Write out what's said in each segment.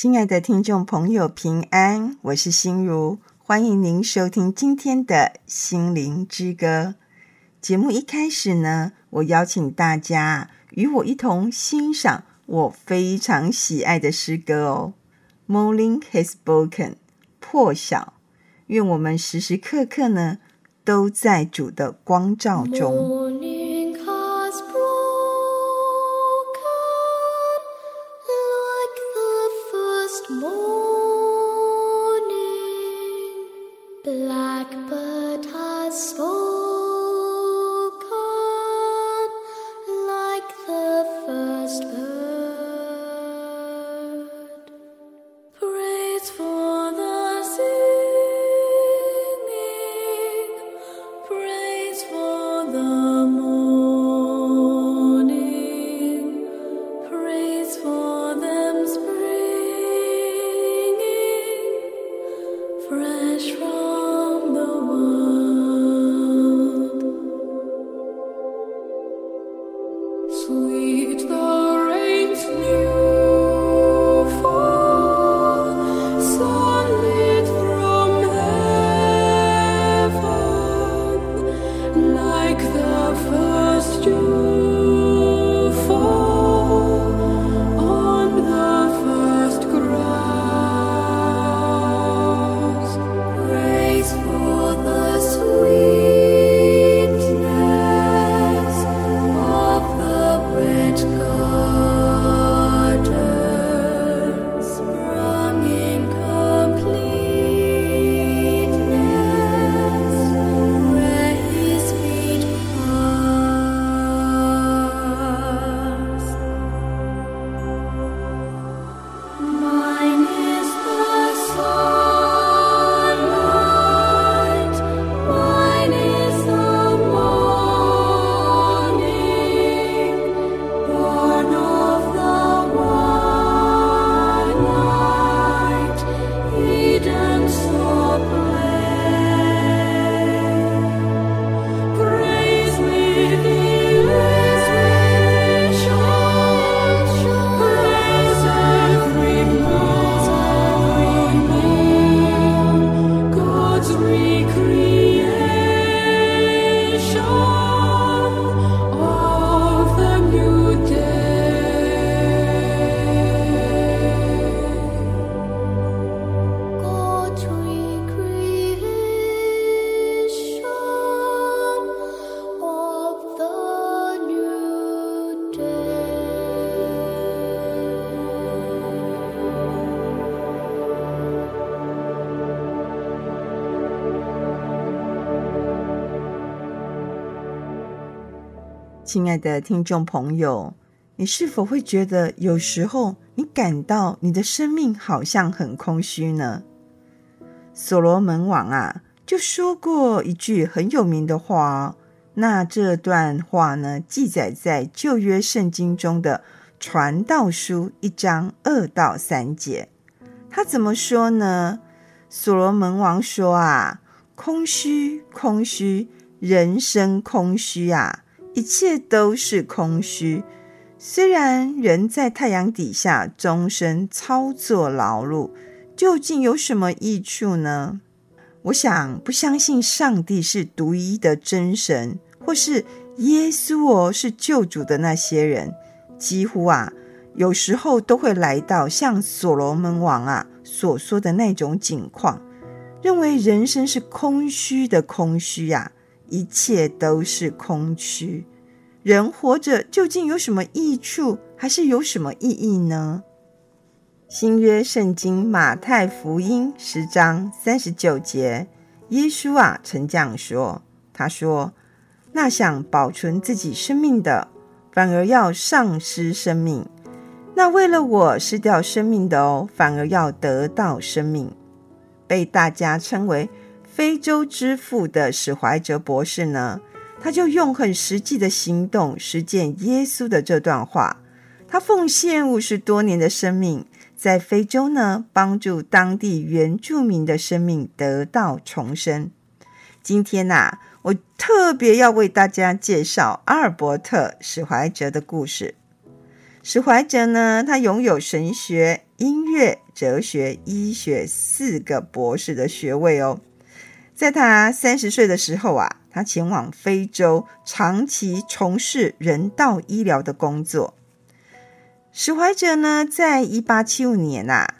亲爱的听众朋友，平安，我是心如，欢迎您收听今天的心灵之歌。节目一开始呢，我邀请大家与我一同欣赏我非常喜爱的诗歌哦。Morning has spoken，破晓，愿我们时时刻刻呢都在主的光照中。亲爱的听众朋友，你是否会觉得有时候你感到你的生命好像很空虚呢？所罗门王啊，就说过一句很有名的话。那这段话呢，记载在旧约圣经中的传道书一章二到三节。他怎么说呢？所罗门王说啊，空虚，空虚，人生空虚啊。一切都是空虚。虽然人在太阳底下终身操作劳碌，究竟有什么益处呢？我想，不相信上帝是独一的真神，或是耶稣哦是救主的那些人，几乎啊，有时候都会来到像所罗门王啊所说的那种境况，认为人生是空虚的空虚呀、啊。一切都是空虚，人活着究竟有什么益处，还是有什么意义呢？新约圣经马太福音十章三十九节，耶稣啊曾这样说：“他说，那想保存自己生命的，反而要丧失生命；那为了我失掉生命的哦，反而要得到生命。”被大家称为。非洲之父的史怀哲博士呢，他就用很实际的行动实践耶稣的这段话。他奉献五十多年的生命，在非洲呢，帮助当地原住民的生命得到重生。今天呐、啊，我特别要为大家介绍阿尔伯特史怀哲的故事。史怀哲呢，他拥有神学、音乐、哲学、医学四个博士的学位哦。在他三十岁的时候啊，他前往非洲，长期从事人道医疗的工作。史怀哲呢，在一八七五年啊，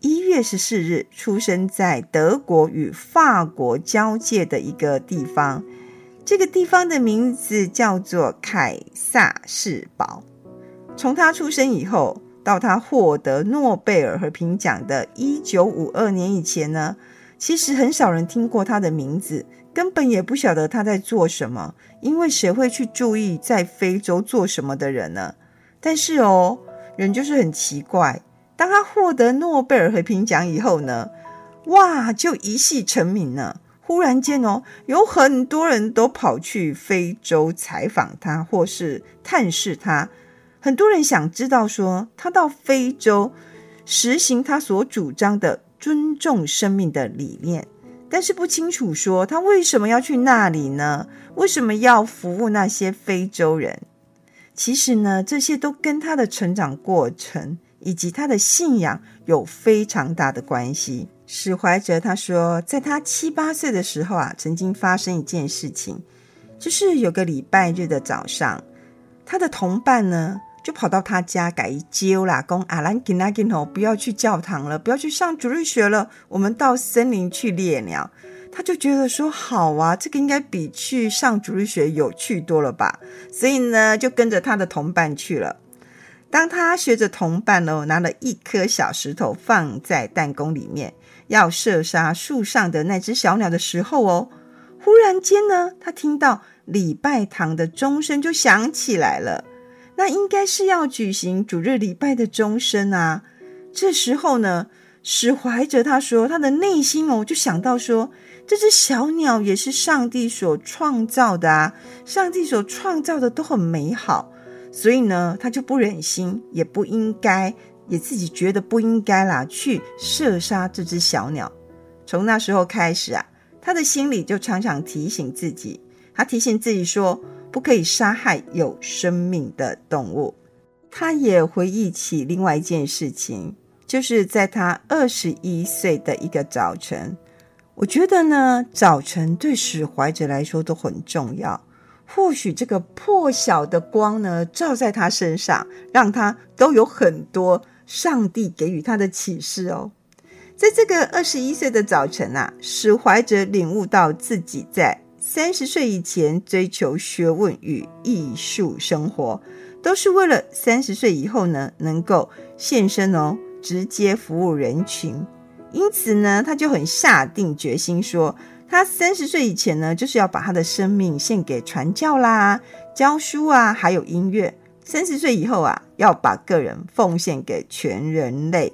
一月十四日出生在德国与法国交界的一个地方，这个地方的名字叫做凯萨士堡。从他出生以后，到他获得诺贝尔和平奖的一九五二年以前呢，其实很少人听过他的名字，根本也不晓得他在做什么，因为谁会去注意在非洲做什么的人呢？但是哦，人就是很奇怪，当他获得诺贝尔和平奖以后呢，哇，就一夕成名了。忽然间哦，有很多人都跑去非洲采访他，或是探视他。很多人想知道说，他到非洲实行他所主张的尊重生命的理念，但是不清楚说他为什么要去那里呢？为什么要服务那些非洲人？其实呢，这些都跟他的成长过程以及他的信仰有非常大的关系。史怀哲他说，在他七八岁的时候啊，曾经发生一件事情，就是有个礼拜日的早上，他的同伴呢。就跑到他家改一揪啦，讲阿兰吉纳吉诺，不要去教堂了，不要去上主日学了，我们到森林去猎鸟。他就觉得说好啊，这个应该比去上主日学有趣多了吧，所以呢，就跟着他的同伴去了。当他学着同伴哦，拿了一颗小石头放在弹弓里面，要射杀树上的那只小鸟的时候哦，忽然间呢，他听到礼拜堂的钟声就响起来了。那应该是要举行主日礼拜的钟声啊！这时候呢，史怀哲他说，他的内心哦，就想到说，这只小鸟也是上帝所创造的啊，上帝所创造的都很美好，所以呢，他就不忍心，也不应该，也自己觉得不应该啦，去射杀这只小鸟。从那时候开始啊，他的心里就常常提醒自己，他提醒自己说，不可以杀害有生命的动物。他也回忆起另外一件事情，就是在他二十一岁的一个早晨。我觉得呢，早晨对史怀哲来说都很重要。或许这个破晓的光呢，照在他身上，让他都有很多上帝给予他的启示哦。在这个二十一岁的早晨啊，史怀哲领悟到自己在。三十岁以前追求学问与艺术生活，都是为了三十岁以后呢，能够献身哦，直接服务人群。因此呢，他就很下定决心说，他三十岁以前呢，就是要把他的生命献给传教啦、教书啊，还有音乐。三十岁以后啊，要把个人奉献给全人类。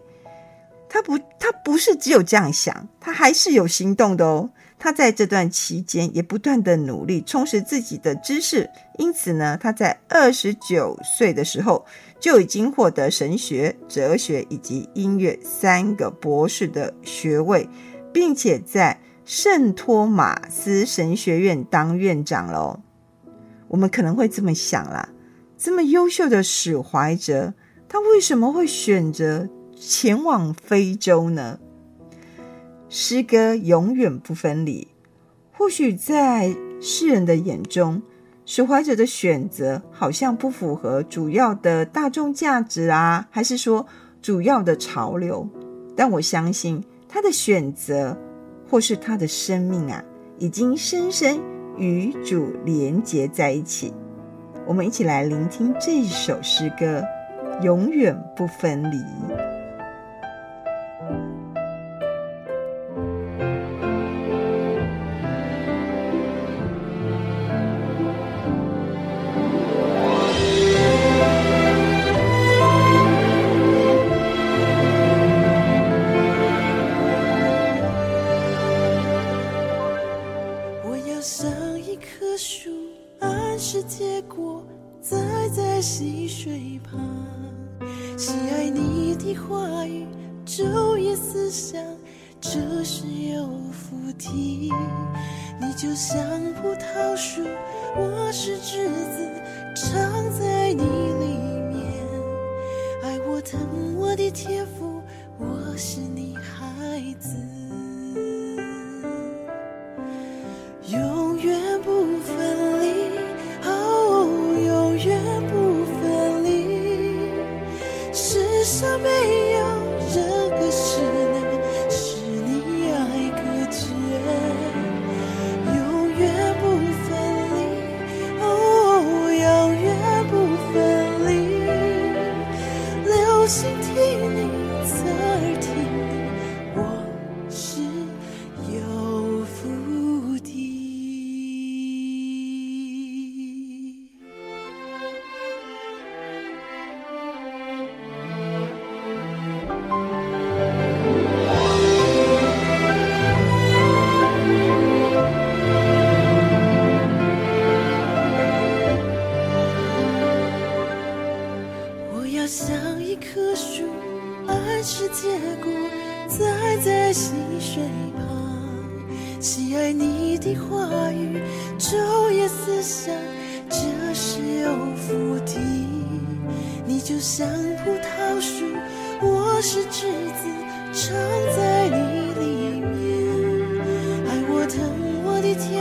他不，他不是只有这样想，他还是有行动的哦。他在这段期间也不断的努力充实自己的知识，因此呢，他在二十九岁的时候就已经获得神学、哲学以及音乐三个博士的学位，并且在圣托马斯神学院当院长喽。我们可能会这么想啦，这么优秀的史怀哲，他为什么会选择前往非洲呢？诗歌永远不分离。或许在世人的眼中，史怀者的选择好像不符合主要的大众价值啊，还是说主要的潮流？但我相信他的选择，或是他的生命啊，已经深深与主连结在一起。我们一起来聆听这首诗歌，永远不分离。的话语，昼夜思想，这是有福的。你就像葡萄树，我是枝子，长在你里面，爱我疼我的天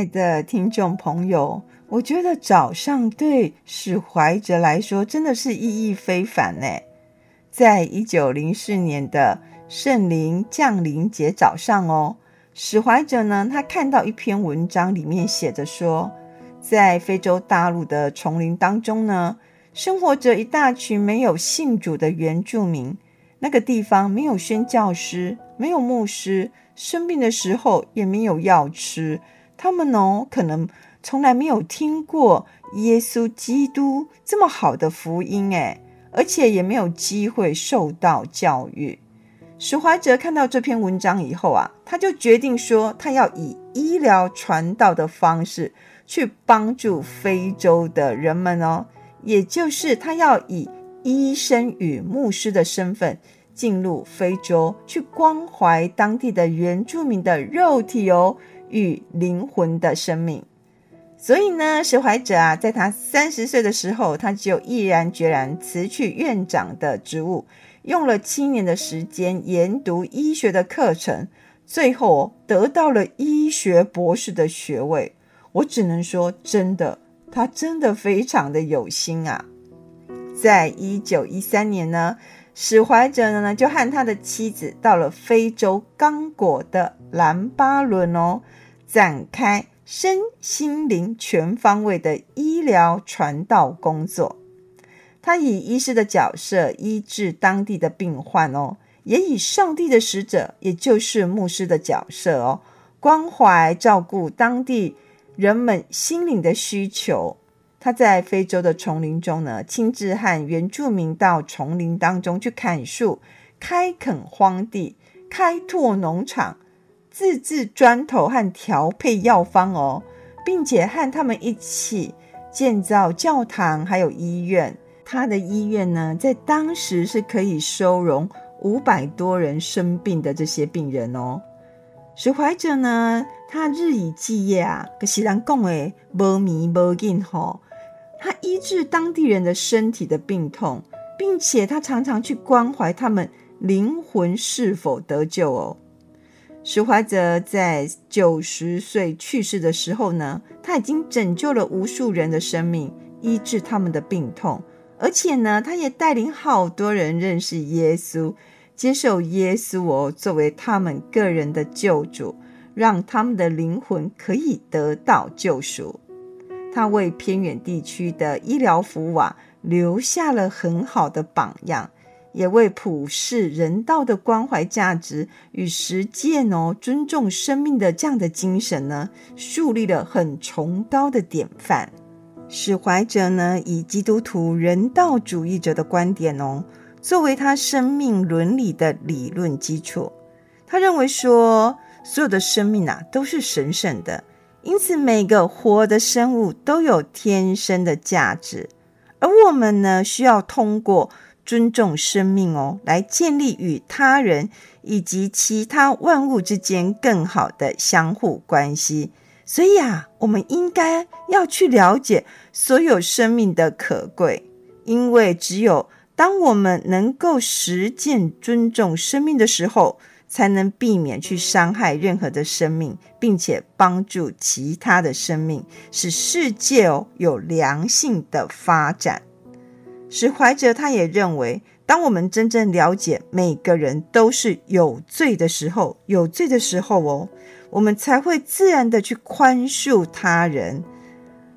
爱的听众朋友，我觉得早上对史怀哲来说真的是意义非凡呢。在一九零四年的圣灵降临节早上哦，史怀哲呢，他看到一篇文章，里面写着说，在非洲大陆的丛林当中呢，生活着一大群没有信主的原住民。那个地方没有宣教师，没有牧师，生病的时候也没有药吃。他们呢，可能从来没有听过耶稣基督这么好的福音，诶，而且也没有机会受到教育。史怀哲看到这篇文章以后啊，他就决定说，他要以医疗传道的方式去帮助非洲的人们哦，也就是他要以医生与牧师的身份进入非洲，去关怀当地的原住民的肉体哦。与灵魂的生命，所以呢，史怀哲啊，在他三十岁的时候，他就毅然决然辞去院长的职务，用了七年的时间研读医学的课程，最后得到了医学博士的学位。我只能说，真的，他真的非常的有心啊！在一九一三年呢，史怀哲呢就和他的妻子到了非洲刚果的兰巴伦哦。展开身心灵全方位的医疗传道工作，他以医师的角色医治当地的病患哦，也以上帝的使者，也就是牧师的角色哦，关怀照顾当地人们心灵的需求。他在非洲的丛林中呢，亲自和原住民到丛林当中去砍树、开垦荒地、开拓农场。自制砖头和调配药方哦，并且和他们一起建造教堂，还有医院。他的医院呢，在当时是可以收容五百多人生病的这些病人哦。史怀哲呢，他日以继夜啊，跟西兰讲诶，无眠无尽吼。他医治当地人的身体的病痛，并且他常常去关怀他们灵魂是否得救哦。史怀泽在九十岁去世的时候呢，他已经拯救了无数人的生命，医治他们的病痛，而且呢，他也带领好多人认识耶稣，接受耶稣哦作为他们个人的救主，让他们的灵魂可以得到救赎。他为偏远地区的医疗服务啊，留下了很好的榜样，也为普世人道的关怀价值与实践哦，尊重生命的这样的精神呢，树立了很崇高的典范。史怀哲呢，以基督徒人道主义者的观点哦，作为他生命伦理的理论基础。他认为说，所有的生命啊都是神圣的，因此每个活的生物都有天生的价值，而我们呢，需要通过。尊重生命哦，来建立与他人以及其他万物之间更好的相互关系。所以啊，我们应该要去了解所有生命的可贵，因为只有当我们能够实践尊重生命的时候，才能避免去伤害任何的生命，并且帮助其他的生命，使世界哦有良性的发展。史怀哲他也认为，当我们真正了解每个人都是有罪的时候，有罪的时候哦，我们才会自然的去宽恕他人。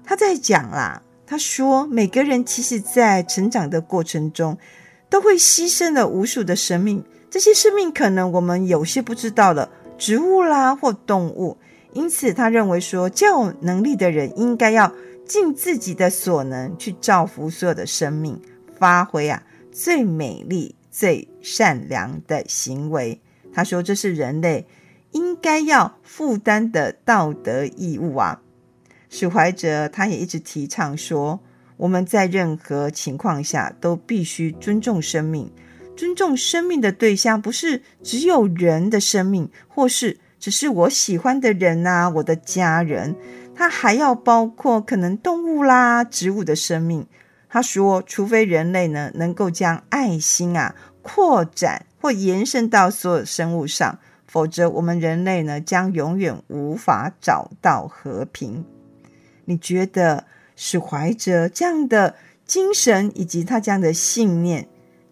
他在讲啦，他说每个人其实在成长的过程中，都会牺牲了无数的生命，这些生命可能我们有些不知道的，植物啦或动物。因此，他认为说，较有能力的人应该要。尽自己的所能去造福所有的生命，发挥啊最美丽、最善良的行为。他说：“这是人类应该要负担的道德义务啊。”史怀哲他也一直提倡说：“我们在任何情况下都必须尊重生命。尊重生命的对象不是只有人的生命，或是只是我喜欢的人啊，我的家人。”他还要包括可能动物啦、植物的生命。他说，除非人类呢能够将爱心啊扩展或延伸到所有生物上，否则我们人类呢将永远无法找到和平。你觉得史怀哲这样的精神以及他这样的信念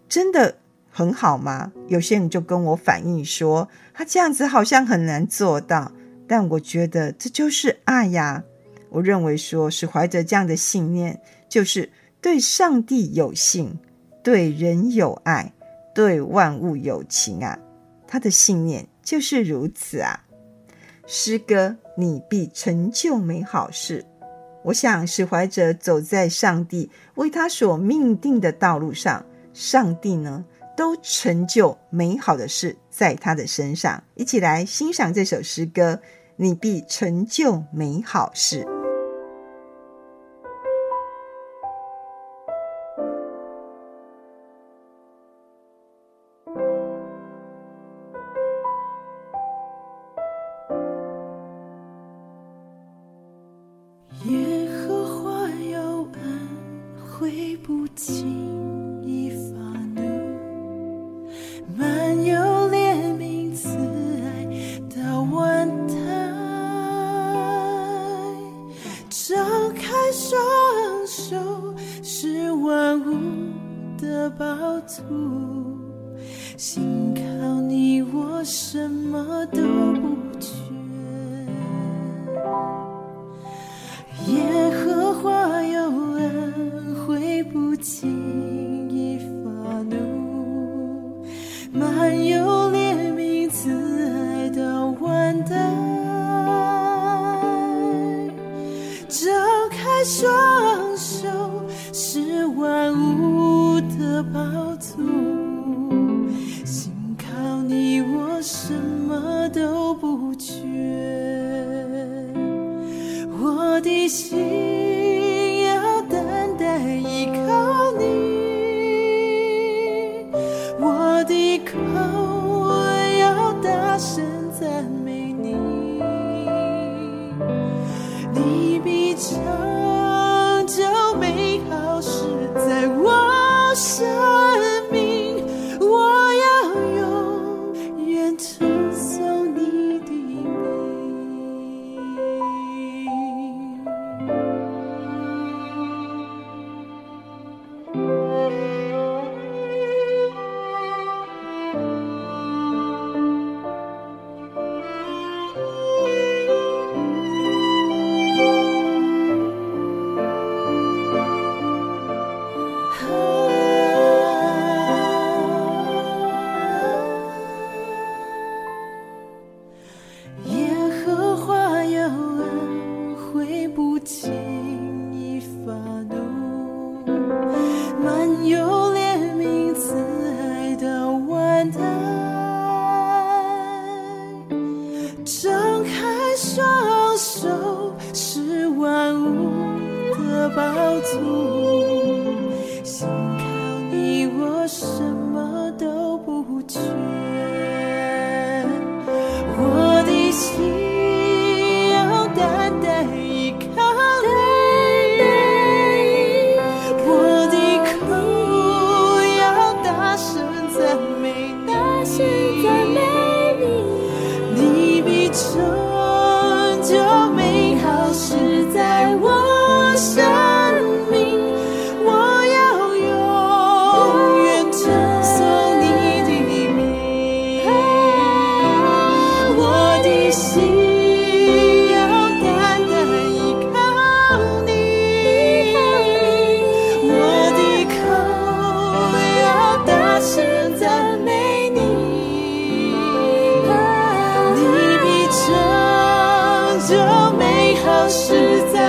真的很好吗？有些人就跟我反映说，他这样子好像很难做到。但我觉得这就是爱呀！我认为说是怀着这样的信念，就是对上帝有信，对人有爱，对万物有情啊！他的信念就是如此啊！诗歌，你必成就美好事。我想使怀者走在上帝为他所命定的道路上，上帝呢都成就美好的事在他的身上。一起来欣赏这首诗歌。你必成就美好事。慢我的口要大声赞美你，你必常。的。实在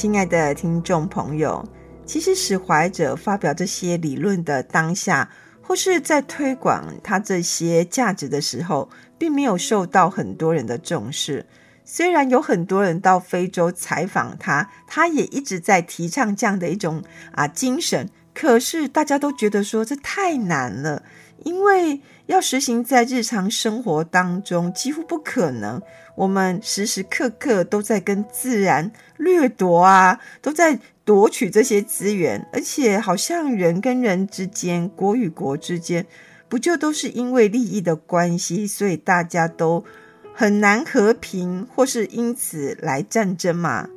亲爱的听众朋友，其实使怀者发表这些理论的当下，或是在推广他这些价值的时候，并没有受到很多人的重视。虽然有很多人到非洲采访他，他也一直在提倡这样的一种啊精神，可是大家都觉得说这太难了，因为要实行在日常生活当中几乎不可能。我们时时刻刻都在跟自然掠夺啊，都在夺取这些资源，而且好像人跟人之间、国与国之间，不就都是因为利益的关系，所以大家都很难和平，或是因此来战争嘛？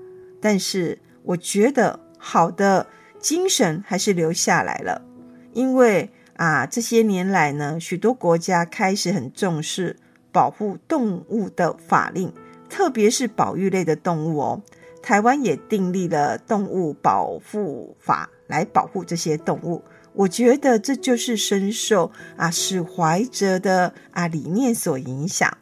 但是我觉得好的精神还是留下来了，因为啊，这些年来呢，许多国家开始很重视。保护动物的法令，特别是保育类的动物哦。台湾也订立了动物保护法来保护这些动物。我觉得这就是深受啊史怀哲的啊理念所影响。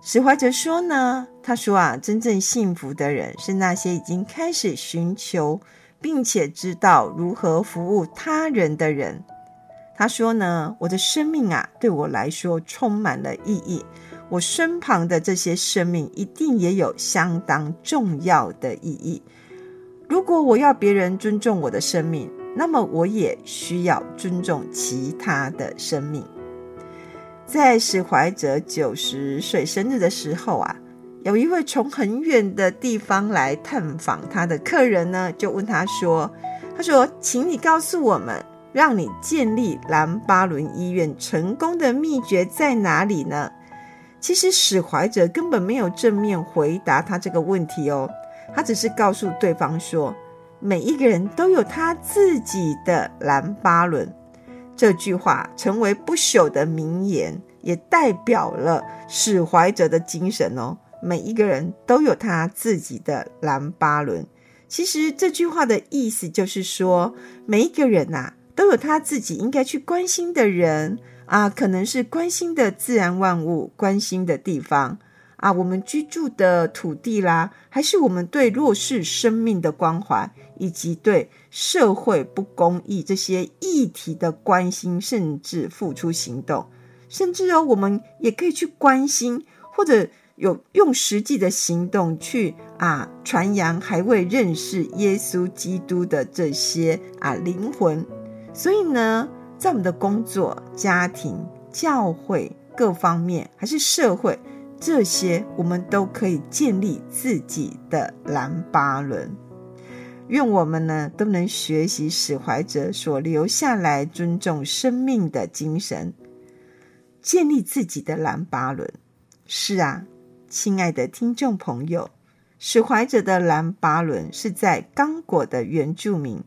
史怀哲说呢，他说啊，真正幸福的人是那些已经开始寻求并且知道如何服务他人的人。他说呢，我的生命啊，对我来说充满了意义。我身旁的这些生命一定也有相当重要的意义。如果我要别人尊重我的生命，那么我也需要尊重其他的生命。在史怀哲九十岁生日的时候啊，有一位从很远的地方来探访他的客人呢，就问他说：“他说，请你告诉我们。”让你建立蓝巴伦医院成功的秘诀在哪里呢？其实史怀哲根本没有正面回答他这个问题哦，他只是告诉对方说，每一个人都有他自己的蓝巴伦。这句话成为不朽的名言，也代表了史怀哲的精神哦。每一个人都有他自己的蓝巴伦。其实这句话的意思就是说，每一个人呐、都有他自己应该去关心的人。啊，可能是关心的自然万物、关心的地方。啊，我们居住的土地啦，还是我们对弱势生命的关怀，以及对社会不公义这些议题的关心，甚至付出行动，甚至哦，我们也可以去关心，或者有用实际的行动去啊传扬还未认识耶稣基督的这些啊灵魂。所以呢，在我们的工作、家庭、教会各方面，还是社会，这些我们都可以建立自己的蓝巴伦。愿我们呢都能学习史怀哲所留下来尊重生命的精神，建立自己的蓝巴伦。是啊，亲爱的听众朋友，史怀哲的蓝巴伦是在刚果的原住民。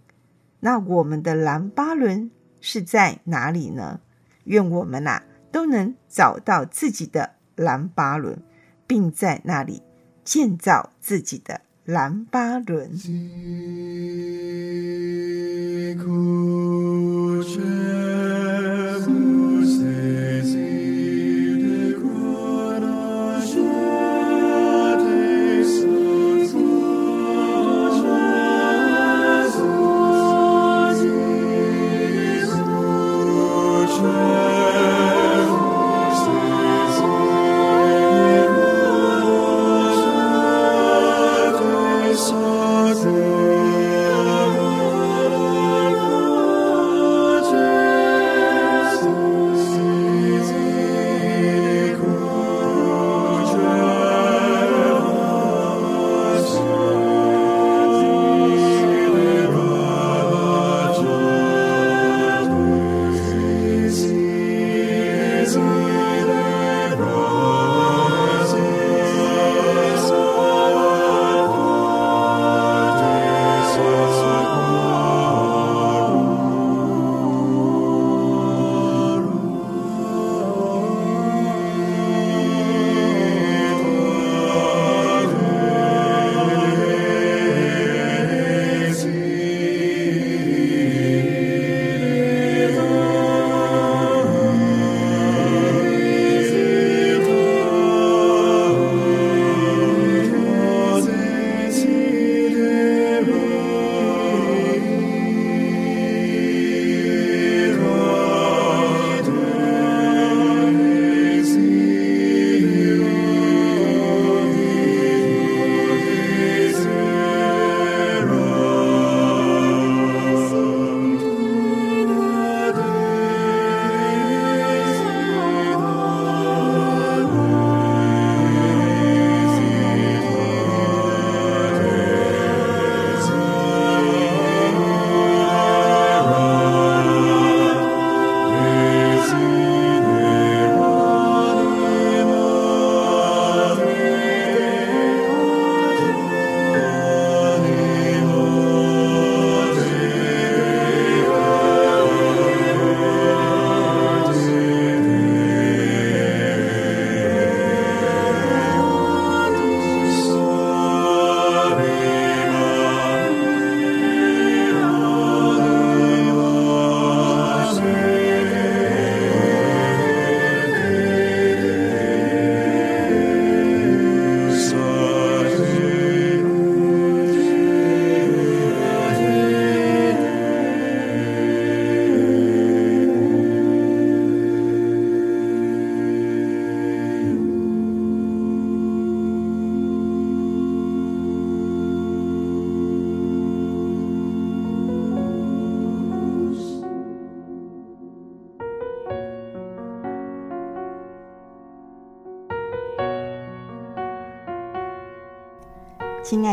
那我们的蓝巴伦是在哪里呢？愿我们呐、都能找到自己的蓝巴伦，并在那里建造自己的蓝巴伦。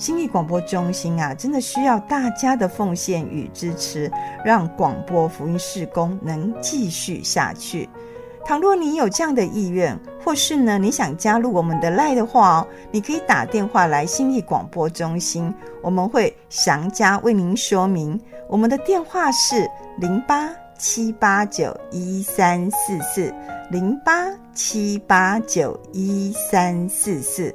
新意广播中心啊，真的需要大家的奉献与支持，让广播福音事工能继续下去。倘若你有这样的意愿，或是呢你想加入我们的 LINE 的话哦，你可以打电话来新意广播中心，我们会详加为您说明。我们的电话是零八七八九一三四四零八七八九一三四四。